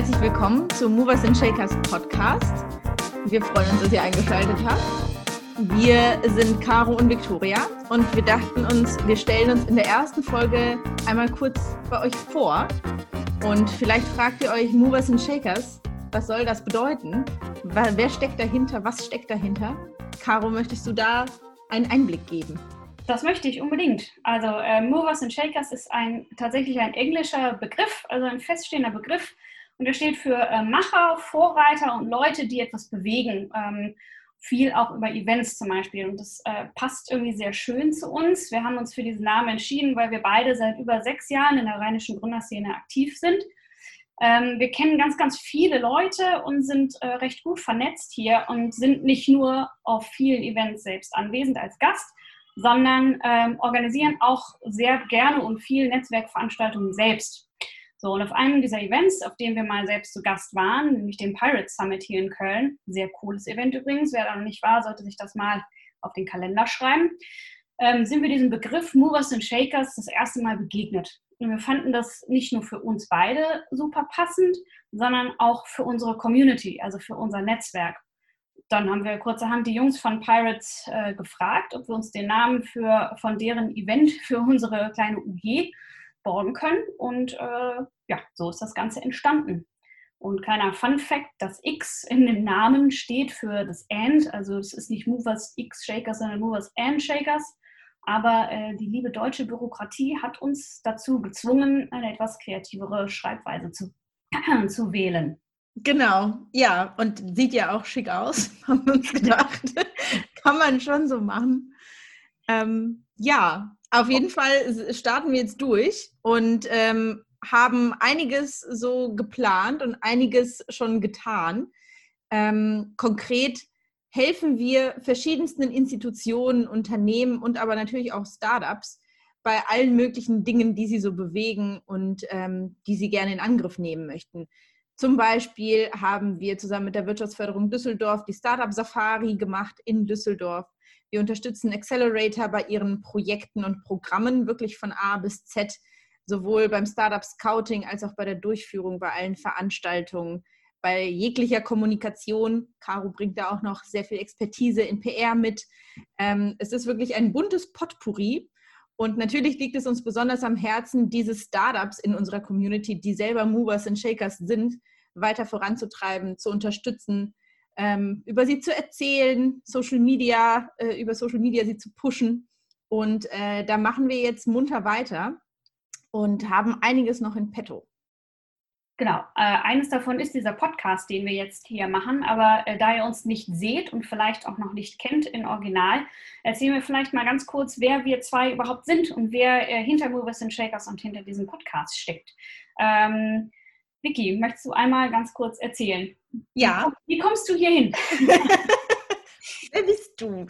herzlich willkommen zum Movers and Shakers Podcast. Wir freuen uns, dass ihr eingeschaltet habt. Wir sind Caro und Victoria und wir dachten uns, wir stellen uns in der ersten Folge einmal kurz bei euch vor. Und vielleicht fragt ihr euch, Movers and Shakers, was soll das bedeuten? Wer steckt dahinter? Was steckt dahinter? Caro, möchtest du da einen Einblick geben? Das möchte ich unbedingt. Also äh, Movers and Shakers ist ein tatsächlich ein englischer Begriff, also ein feststehender Begriff. Und er steht für äh, Macher, Vorreiter und Leute, die etwas bewegen. Ähm, viel auch über Events zum Beispiel. Und das äh, passt irgendwie sehr schön zu uns. Wir haben uns für diesen Namen entschieden, weil wir beide seit über sechs Jahren in der rheinischen Gründerszene aktiv sind. Ähm, wir kennen ganz, ganz viele Leute und sind äh, recht gut vernetzt hier und sind nicht nur auf vielen Events selbst anwesend als Gast, sondern ähm, organisieren auch sehr gerne und viel Netzwerkveranstaltungen selbst. So, und auf einem dieser Events, auf dem wir mal selbst zu Gast waren, nämlich dem Pirates Summit hier in Köln, sehr cooles Event übrigens, wer da noch nicht war, sollte sich das mal auf den Kalender schreiben, ähm, sind wir diesem Begriff Movers and Shakers das erste Mal begegnet. Und wir fanden das nicht nur für uns beide super passend, sondern auch für unsere Community, also für unser Netzwerk dann haben wir kurzerhand die Jungs von Pirates äh, gefragt, ob wir uns den Namen für, von deren Event für unsere kleine UG borgen können. Und äh, ja, so ist das Ganze entstanden. Und kleiner Fun Fact, das X in dem Namen steht für das And, also es ist nicht Movers X Shakers, sondern Movers And Shakers. Aber äh, die liebe deutsche Bürokratie hat uns dazu gezwungen, eine etwas kreativere Schreibweise zu, zu wählen. Genau, ja, und sieht ja auch schick aus, haben wir uns gedacht. Kann man schon so machen. Ähm, ja, auf jeden Fall starten wir jetzt durch und ähm, haben einiges so geplant und einiges schon getan. Ähm, konkret helfen wir verschiedensten Institutionen, Unternehmen und aber natürlich auch Startups bei allen möglichen Dingen, die sie so bewegen und ähm, die sie gerne in Angriff nehmen möchten. Zum Beispiel haben wir zusammen mit der Wirtschaftsförderung Düsseldorf die Startup Safari gemacht in Düsseldorf. Wir unterstützen Accelerator bei ihren Projekten und Programmen wirklich von A bis Z, sowohl beim Startup Scouting als auch bei der Durchführung bei allen Veranstaltungen, bei jeglicher Kommunikation. Caro bringt da auch noch sehr viel Expertise in PR mit. Ähm, es ist wirklich ein buntes Potpourri und natürlich liegt es uns besonders am Herzen, diese Startups in unserer Community, die selber Movers und Shakers sind, weiter voranzutreiben, zu unterstützen, ähm, über sie zu erzählen, Social Media, äh, über Social Media sie zu pushen. Und äh, da machen wir jetzt munter weiter und haben einiges noch in petto. Genau, äh, eines davon ist dieser Podcast, den wir jetzt hier machen. Aber äh, da ihr uns nicht seht und vielleicht auch noch nicht kennt in Original, erzählen wir vielleicht mal ganz kurz, wer wir zwei überhaupt sind und wer äh, hinter Movers and Shakers und hinter diesem Podcast steckt. Ähm, Vicky, möchtest du einmal ganz kurz erzählen? Ja. Wie, kommst du hier hin? Wer bist du?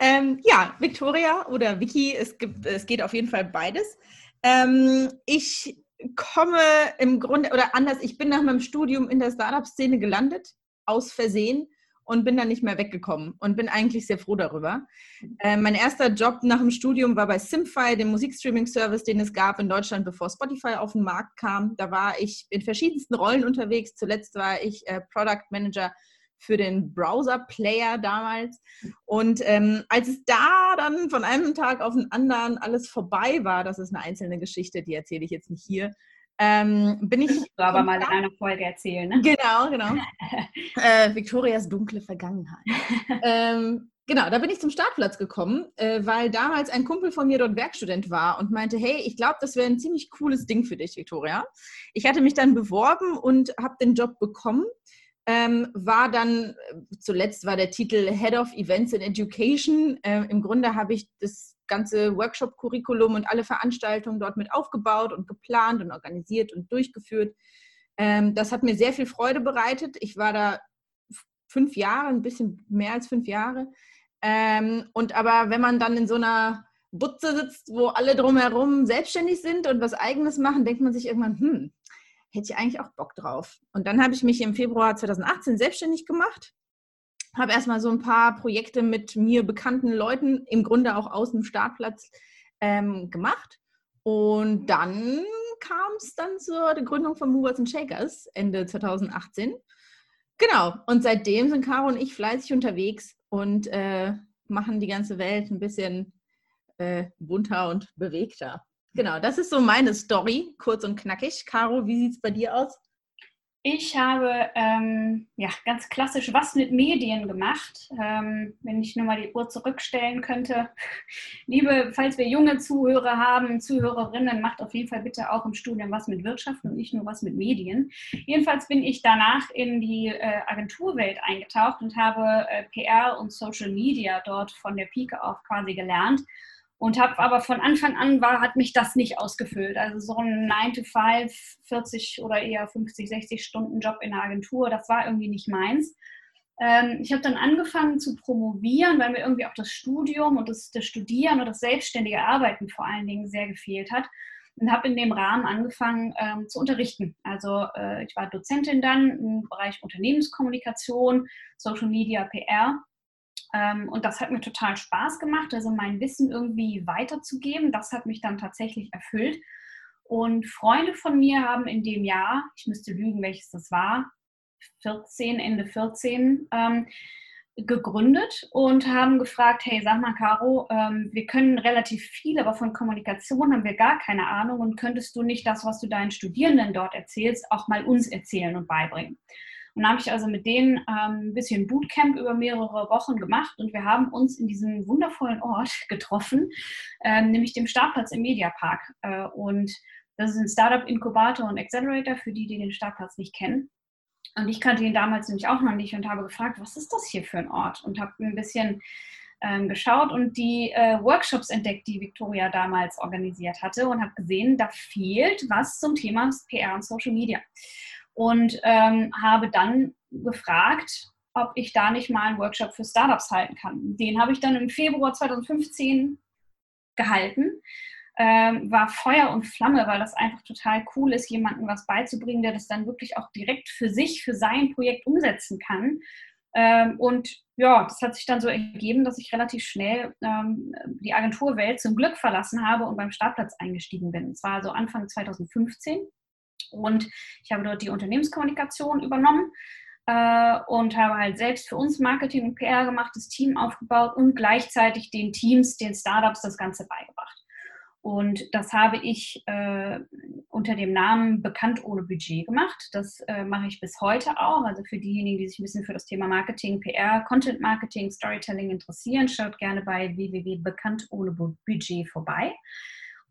Ähm, ja, Victoria oder Vicky, es, gibt, es geht auf jeden Fall beides. Ähm, ich komme im Grunde, oder anders, ich bin nach meinem Studium in der Startup-Szene gelandet, aus Versehen und bin dann nicht mehr weggekommen und bin eigentlich sehr froh darüber. Äh, mein erster Job nach dem Studium war bei Simfy, dem Musikstreaming-Service, den es gab in Deutschland, bevor Spotify auf den Markt kam. Da war ich in verschiedensten Rollen unterwegs. Zuletzt war ich äh, Product Manager für den Browser-Player damals. Und ähm, als es da dann von einem Tag auf den anderen alles vorbei war, das ist eine einzelne Geschichte, die erzähle ich jetzt nicht hier, ähm, bin ich. So, aber mal in einer Folge erzählen, ne? Genau, genau. äh, Victorias dunkle Vergangenheit. ähm, genau, da bin ich zum Startplatz gekommen, äh, weil damals ein Kumpel von mir dort Werkstudent war und meinte, hey, ich glaube, das wäre ein ziemlich cooles Ding für dich, Victoria. Ich hatte mich dann beworben und habe den Job bekommen ähm, war dann, äh, zuletzt war der Titel Head of Events in Education. Ähm, Im Grunde habe ich das ganze Workshop-Curriculum und alle Veranstaltungen dort mit aufgebaut und geplant und organisiert und durchgeführt. Ähm, das hat mir sehr viel Freude bereitet. Ich war da fünf Jahre, ein bisschen mehr als fünf Jahre. Ähm, und aber wenn man dann in so einer Butze sitzt, wo alle drumherum selbstständig sind und was Eigenes machen, denkt man sich irgendwann, hm, hätte ich eigentlich auch Bock drauf. Und dann habe ich mich im Februar 2018 selbstständig gemacht, habe erstmal so ein paar Projekte mit mir bekannten Leuten, im Grunde auch aus dem Startplatz, ähm, gemacht. Und dann kam es dann zur Gründung von Movers and Shakers Ende 2018. Genau, und seitdem sind Caro und ich fleißig unterwegs und äh, machen die ganze Welt ein bisschen äh, bunter und bewegter. Genau, das ist so meine Story, kurz und knackig. Caro, wie sieht es bei dir aus? Ich habe ähm, ja, ganz klassisch was mit Medien gemacht. Ähm, wenn ich nur mal die Uhr zurückstellen könnte. Liebe, falls wir junge Zuhörer haben, Zuhörerinnen, macht auf jeden Fall bitte auch im Studium was mit Wirtschaft und nicht nur was mit Medien. Jedenfalls bin ich danach in die äh, Agenturwelt eingetaucht und habe äh, PR und Social Media dort von der Pike auf quasi gelernt und habe aber von Anfang an war, hat mich das nicht ausgefüllt. Also so ein 9 to 5, 40 oder eher 50, 60 Stunden Job in der Agentur, das war irgendwie nicht meins. Ähm, ich habe dann angefangen zu promovieren, weil mir irgendwie auch das Studium und das, das Studieren und das selbstständige Arbeiten vor allen Dingen sehr gefehlt hat und habe in dem Rahmen angefangen ähm, zu unterrichten. Also äh, ich war Dozentin dann im Bereich Unternehmenskommunikation, Social Media, PR ähm, und das hat mir total Spaß gemacht, also mein Wissen irgendwie weiterzugeben. Das hat mich dann tatsächlich erfüllt. Und Freunde von mir haben in dem Jahr, ich müsste lügen, welches das war, 14, Ende 14, ähm, gegründet und haben gefragt, hey, sag mal, Caro, ähm, wir können relativ viel, aber von Kommunikation haben wir gar keine Ahnung und könntest du nicht das, was du deinen Studierenden dort erzählst, auch mal uns erzählen und beibringen? Und habe ich also mit denen ähm, ein bisschen Bootcamp über mehrere Wochen gemacht und wir haben uns in diesem wundervollen Ort getroffen, ähm, nämlich dem Startplatz im Mediapark. Äh, und das ist ein Startup-Inkubator und Accelerator für die, die den Startplatz nicht kennen. Und ich kannte ihn damals nämlich auch noch nicht und habe gefragt, was ist das hier für ein Ort? Und habe ein bisschen ähm, geschaut und die äh, Workshops entdeckt, die Victoria damals organisiert hatte und habe gesehen, da fehlt was zum Thema PR und Social Media und ähm, habe dann gefragt, ob ich da nicht mal einen Workshop für Startups halten kann. Den habe ich dann im Februar 2015 gehalten. Ähm, war Feuer und Flamme, weil das einfach total cool ist, jemandem was beizubringen, der das dann wirklich auch direkt für sich, für sein Projekt umsetzen kann. Ähm, und ja, das hat sich dann so ergeben, dass ich relativ schnell ähm, die Agenturwelt zum Glück verlassen habe und beim Startplatz eingestiegen bin. Es war also Anfang 2015. Und ich habe dort die Unternehmenskommunikation übernommen äh, und habe halt selbst für uns Marketing und PR gemacht, das Team aufgebaut und gleichzeitig den Teams, den Startups das Ganze beigebracht. Und das habe ich äh, unter dem Namen Bekannt ohne Budget gemacht. Das äh, mache ich bis heute auch. Also für diejenigen, die sich ein bisschen für das Thema Marketing, PR, Content Marketing, Storytelling interessieren, schaut gerne bei www.bekannt ohne Budget vorbei.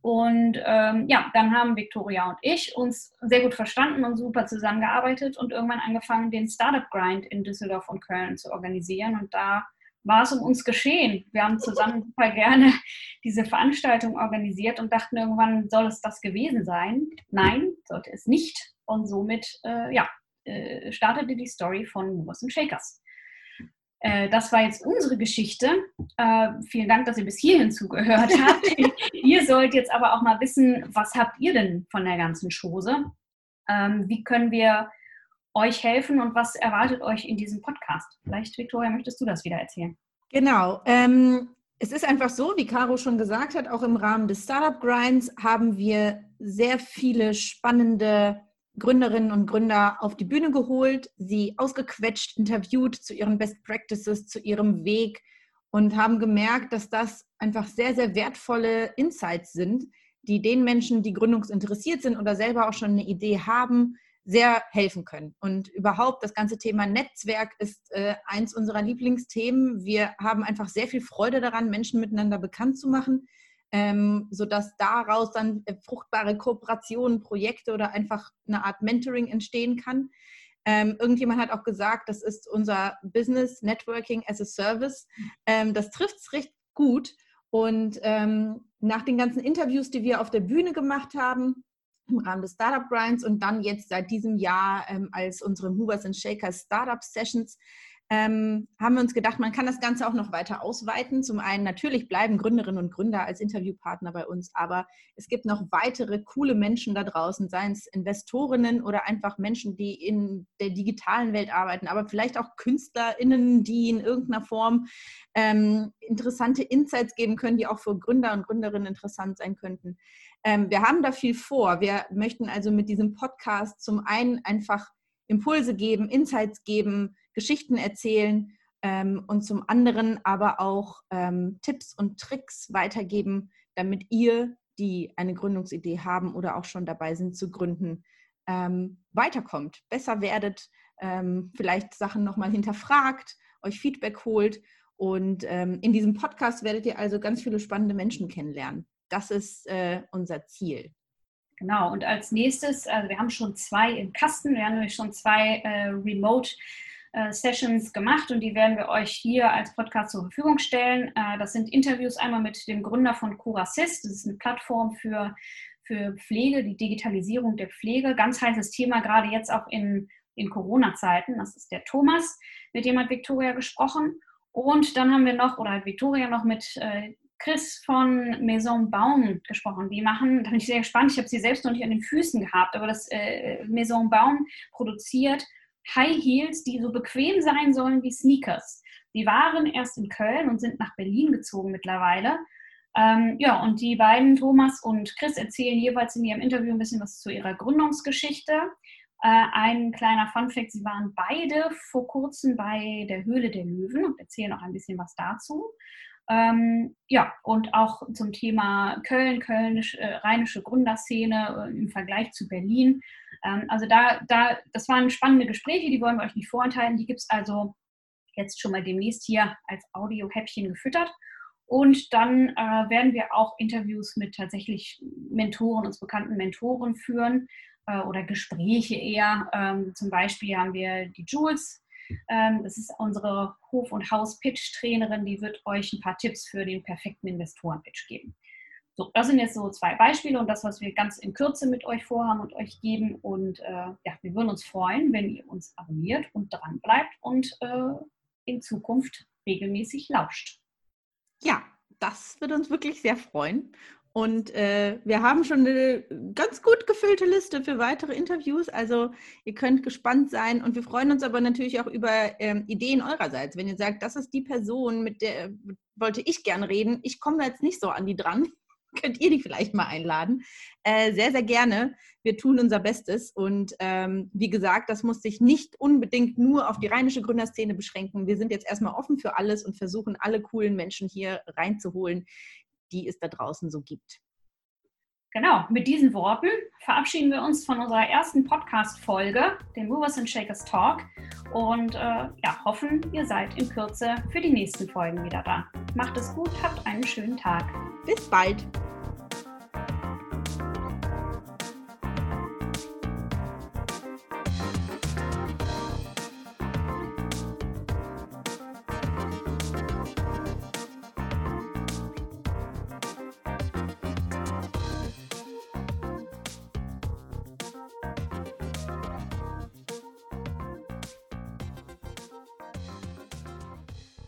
Und ähm, ja, dann haben Victoria und ich uns sehr gut verstanden und super zusammengearbeitet und irgendwann angefangen, den Startup Grind in Düsseldorf und Köln zu organisieren. Und da war es um uns geschehen. Wir haben zusammen super gerne diese Veranstaltung organisiert und dachten irgendwann, soll es das gewesen sein? Nein, sollte es nicht. Und somit, äh, ja, äh, startete die Story von Movers Shakers. Äh, das war jetzt unsere Geschichte. Äh, vielen Dank, dass ihr bis hierhin zugehört habt. ihr sollt jetzt aber auch mal wissen, was habt ihr denn von der ganzen Chose? Ähm, wie können wir euch helfen und was erwartet euch in diesem Podcast? Vielleicht, Victoria, möchtest du das wieder erzählen? Genau. Ähm, es ist einfach so, wie Caro schon gesagt hat, auch im Rahmen des Startup Grinds haben wir sehr viele spannende Gründerinnen und Gründer auf die Bühne geholt, sie ausgequetscht, interviewt zu ihren Best Practices, zu ihrem Weg und haben gemerkt, dass das einfach sehr, sehr wertvolle Insights sind, die den Menschen, die gründungsinteressiert sind oder selber auch schon eine Idee haben, sehr helfen können. Und überhaupt das ganze Thema Netzwerk ist äh, eins unserer Lieblingsthemen. Wir haben einfach sehr viel Freude daran, Menschen miteinander bekannt zu machen ähm, sodass daraus dann äh, fruchtbare Kooperationen, Projekte oder einfach eine Art Mentoring entstehen kann. Ähm, irgendjemand hat auch gesagt, das ist unser Business Networking as a Service. Ähm, das trifft es recht gut. Und ähm, nach den ganzen Interviews, die wir auf der Bühne gemacht haben, im Rahmen des Startup Grinds und dann jetzt seit diesem Jahr ähm, als unsere Movers and Shakers Startup Sessions, ähm, haben wir uns gedacht, man kann das Ganze auch noch weiter ausweiten. Zum einen natürlich bleiben Gründerinnen und Gründer als Interviewpartner bei uns, aber es gibt noch weitere coole Menschen da draußen, seien es Investorinnen oder einfach Menschen, die in der digitalen Welt arbeiten, aber vielleicht auch KünstlerInnen, die in irgendeiner Form ähm, interessante Insights geben können, die auch für Gründer und Gründerinnen interessant sein könnten. Ähm, wir haben da viel vor. Wir möchten also mit diesem Podcast zum einen einfach Impulse geben, Insights geben, Geschichten erzählen ähm, und zum anderen aber auch ähm, Tipps und Tricks weitergeben, damit ihr, die eine Gründungsidee haben oder auch schon dabei sind zu gründen, ähm, weiterkommt, besser werdet, ähm, vielleicht Sachen nochmal hinterfragt, euch Feedback holt. Und ähm, in diesem Podcast werdet ihr also ganz viele spannende Menschen kennenlernen. Das ist äh, unser Ziel. Genau, und als nächstes, also wir haben schon zwei im Kasten, wir haben nämlich schon zwei äh, Remote Sessions gemacht und die werden wir euch hier als Podcast zur Verfügung stellen. Äh, das sind Interviews einmal mit dem Gründer von CuraSys, das ist eine Plattform für, für Pflege, die Digitalisierung der Pflege. Ganz heißes Thema, gerade jetzt auch in, in Corona-Zeiten. Das ist der Thomas, mit dem hat Victoria gesprochen. Und dann haben wir noch, oder hat Victoria noch mit äh, Chris von Maison Baum gesprochen. Die machen, da bin ich sehr gespannt, ich habe sie selbst noch nicht an den Füßen gehabt, aber das äh, Maison Baum produziert High Heels, die so bequem sein sollen wie Sneakers. Die waren erst in Köln und sind nach Berlin gezogen mittlerweile. Ähm, ja, und die beiden, Thomas und Chris, erzählen jeweils in ihrem Interview ein bisschen was zu ihrer Gründungsgeschichte. Äh, ein kleiner Funfact, sie waren beide vor kurzem bei der Höhle der Löwen und erzählen auch ein bisschen was dazu. Ähm, ja, und auch zum Thema Köln, Kölnisch, äh, rheinische Gründerszene äh, im Vergleich zu Berlin. Ähm, also da, da, das waren spannende Gespräche, die wollen wir euch nicht vorenthalten. Die gibt es also jetzt schon mal demnächst hier als Audio-Häppchen gefüttert. Und dann äh, werden wir auch Interviews mit tatsächlich Mentoren, uns bekannten Mentoren führen äh, oder Gespräche eher. Ähm, zum Beispiel haben wir die Jules das ist unsere Hof- und Haus-Pitch-Trainerin, die wird euch ein paar Tipps für den perfekten Investoren-Pitch geben. So, das sind jetzt so zwei Beispiele und das, was wir ganz in Kürze mit euch vorhaben und euch geben. Und äh, ja, wir würden uns freuen, wenn ihr uns abonniert und dran bleibt und äh, in Zukunft regelmäßig lauscht. Ja, das würde uns wirklich sehr freuen. Und äh, wir haben schon eine ganz gut gefüllte Liste für weitere Interviews. Also ihr könnt gespannt sein. Und wir freuen uns aber natürlich auch über ähm, Ideen eurerseits. Wenn ihr sagt, das ist die Person, mit der wollte ich gern reden, ich komme jetzt nicht so an die dran, könnt ihr die vielleicht mal einladen. Äh, sehr, sehr gerne. Wir tun unser Bestes. Und ähm, wie gesagt, das muss sich nicht unbedingt nur auf die rheinische Gründerszene beschränken. Wir sind jetzt erstmal offen für alles und versuchen, alle coolen Menschen hier reinzuholen, die es da draußen so gibt. Genau, mit diesen Worten verabschieden wir uns von unserer ersten Podcast-Folge, dem Movers and Shakers Talk, und äh, ja, hoffen, ihr seid in Kürze für die nächsten Folgen wieder da. Macht es gut, habt einen schönen Tag. Bis bald.